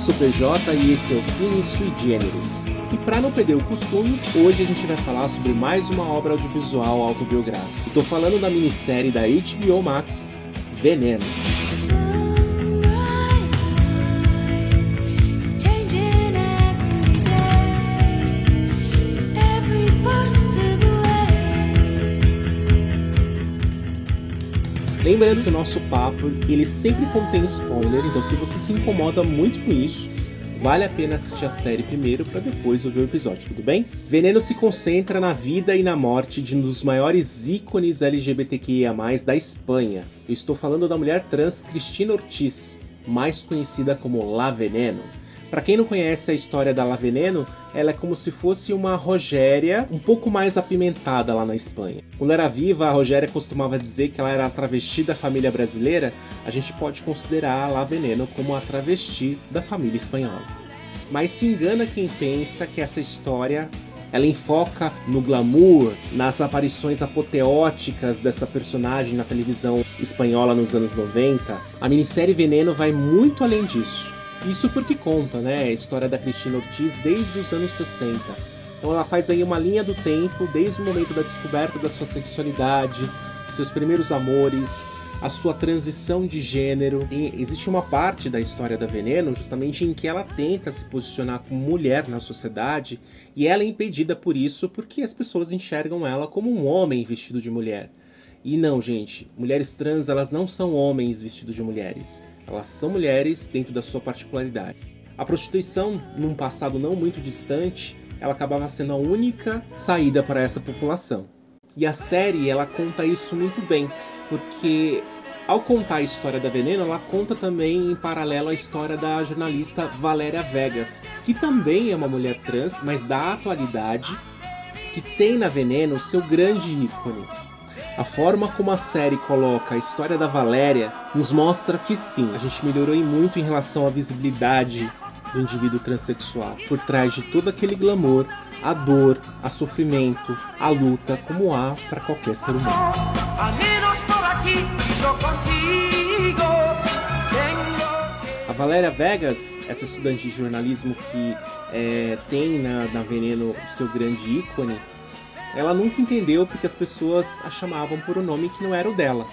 sou PJ e esse é o Cine Sui Generis. E para não perder o costume, hoje a gente vai falar sobre mais uma obra audiovisual autobiográfica. Estou falando da minissérie da HBO Max, Veneno. Lembrando que o nosso papo ele sempre contém spoiler, então se você se incomoda muito com isso, vale a pena assistir a série primeiro para depois ouvir o episódio, tudo bem? Veneno se concentra na vida e na morte de um dos maiores ícones LGBTQIA+ da Espanha. Eu estou falando da mulher trans Cristina Ortiz, mais conhecida como La Veneno. Para quem não conhece a história da La Veneno, ela é como se fosse uma Rogéria um pouco mais apimentada lá na Espanha. Quando era viva, a Rogéria costumava dizer que ela era a travesti da família brasileira, a gente pode considerar a La Veneno como a travesti da família espanhola. Mas se engana quem pensa que essa história ela enfoca no glamour, nas aparições apoteóticas dessa personagem na televisão espanhola nos anos 90. A minissérie Veneno vai muito além disso. Isso porque conta, né, a história da Cristina Ortiz desde os anos 60. Então ela faz aí uma linha do tempo, desde o momento da descoberta da sua sexualidade, seus primeiros amores, a sua transição de gênero. E existe uma parte da história da Veneno justamente em que ela tenta se posicionar como mulher na sociedade e ela é impedida por isso porque as pessoas enxergam ela como um homem vestido de mulher. E não, gente, mulheres trans elas não são homens vestidos de mulheres. Elas são mulheres dentro da sua particularidade. A prostituição, num passado não muito distante, ela acabava sendo a única saída para essa população. E a série ela conta isso muito bem, porque ao contar a história da Veneno, ela conta também em paralelo a história da jornalista Valéria Vegas, que também é uma mulher trans, mas da atualidade, que tem na Veneno o seu grande ícone, a forma como a série coloca a história da Valéria nos mostra que sim, a gente melhorou muito em relação à visibilidade do indivíduo transexual. Por trás de todo aquele glamour, a dor, a sofrimento, a luta, como há para qualquer ser humano. A Valéria Vegas, essa estudante de jornalismo que é, tem na, na Veneno o seu grande ícone, ela nunca entendeu porque as pessoas a chamavam por um nome que não era o dela.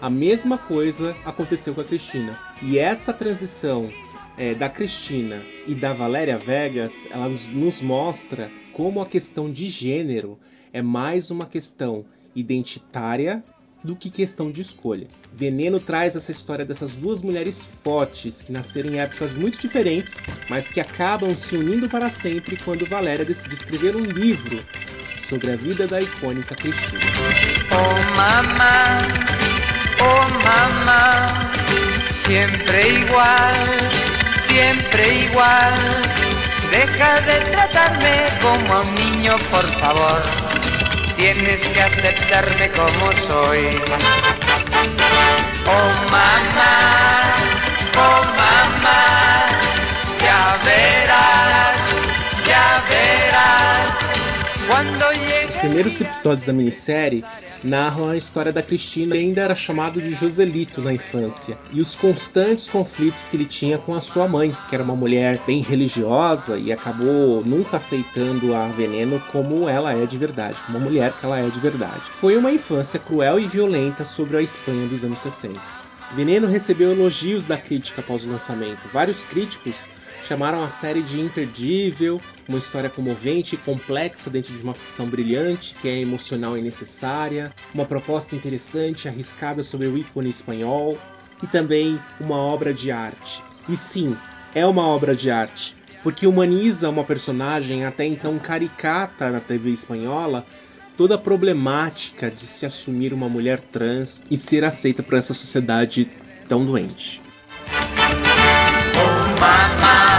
A mesma coisa aconteceu com a Cristina. E essa transição é, da Cristina e da Valéria Vegas, ela nos, nos mostra como a questão de gênero é mais uma questão identitária do que questão de escolha. Veneno traz essa história dessas duas mulheres fortes que nasceram em épocas muito diferentes, mas que acabam se unindo para sempre quando Valéria decide escrever um livro sobre a vida da icônica Cristina. Oh mamá, oh mamá, sempre igual, sempre igual. Deja de tratarme como a un niño, por favor. Tienes que aceptarme como soy. Oh mamá, oh mamá, ya verás, ya verás. Llegue... Os primeiros episódios da minissérie narram a história da Cristina, que ainda era chamado de Joselito na infância, e os constantes conflitos que ele tinha com a sua mãe, que era uma mulher bem religiosa e acabou nunca aceitando a Veneno como ela é de verdade, como a mulher que ela é de verdade. Foi uma infância cruel e violenta sobre a Espanha dos anos 60. Veneno recebeu elogios da crítica após o lançamento. Vários críticos chamaram a série de imperdível, uma história comovente e complexa dentro de uma ficção brilhante, que é emocional e necessária, uma proposta interessante, arriscada sobre o ícone espanhol e também uma obra de arte. E sim, é uma obra de arte, porque humaniza uma personagem até então caricata na TV espanhola, toda a problemática de se assumir uma mulher trans e ser aceita por essa sociedade tão doente. Oh,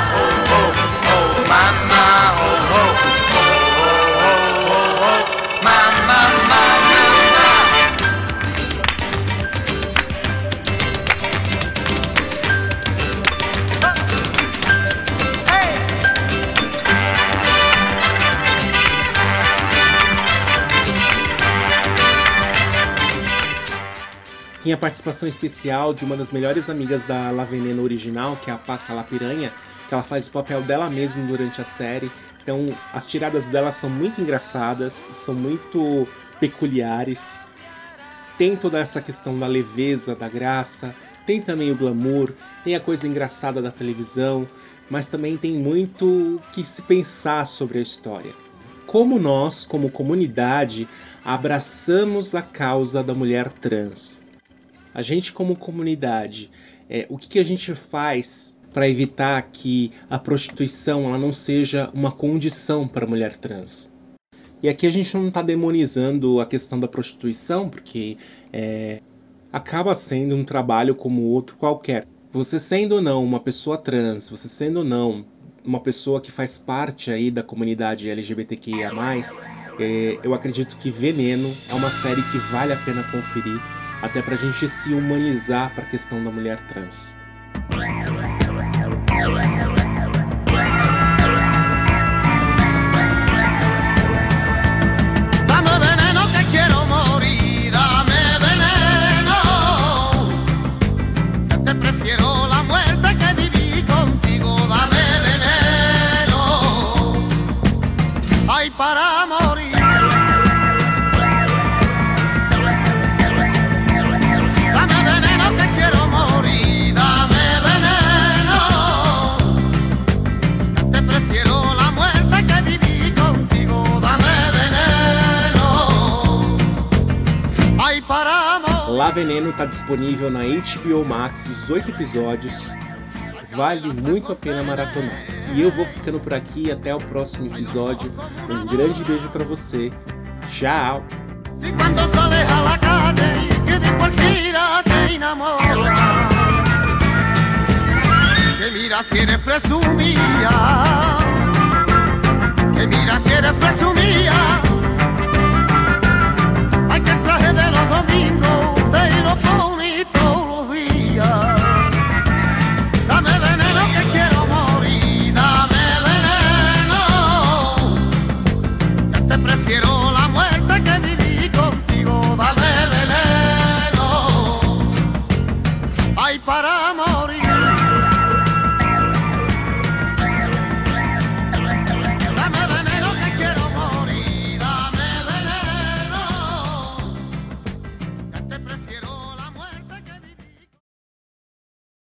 Tem a participação especial de uma das melhores amigas da La Veneno original, que é a Paca La Piranha, que ela faz o papel dela mesma durante a série. Então, as tiradas dela são muito engraçadas, são muito peculiares. Tem toda essa questão da leveza, da graça, tem também o glamour, tem a coisa engraçada da televisão, mas também tem muito que se pensar sobre a história. Como nós, como comunidade, abraçamos a causa da mulher trans a gente como comunidade, é, o que, que a gente faz para evitar que a prostituição ela não seja uma condição para a mulher trans? E aqui a gente não está demonizando a questão da prostituição, porque é, acaba sendo um trabalho como outro qualquer. Você sendo ou não uma pessoa trans, você sendo ou não uma pessoa que faz parte aí da comunidade LGBTQIA+, é, eu acredito que Veneno é uma série que vale a pena conferir até para a gente se humanizar para a questão da mulher trans. La Veneno está disponível na HBO Max, os oito episódios. Vale muito a pena maratonar. E eu vou ficando por aqui até o próximo episódio. Um grande beijo para você. Tchau. Que mira si eres presumida, que mira si eres presumida. oh.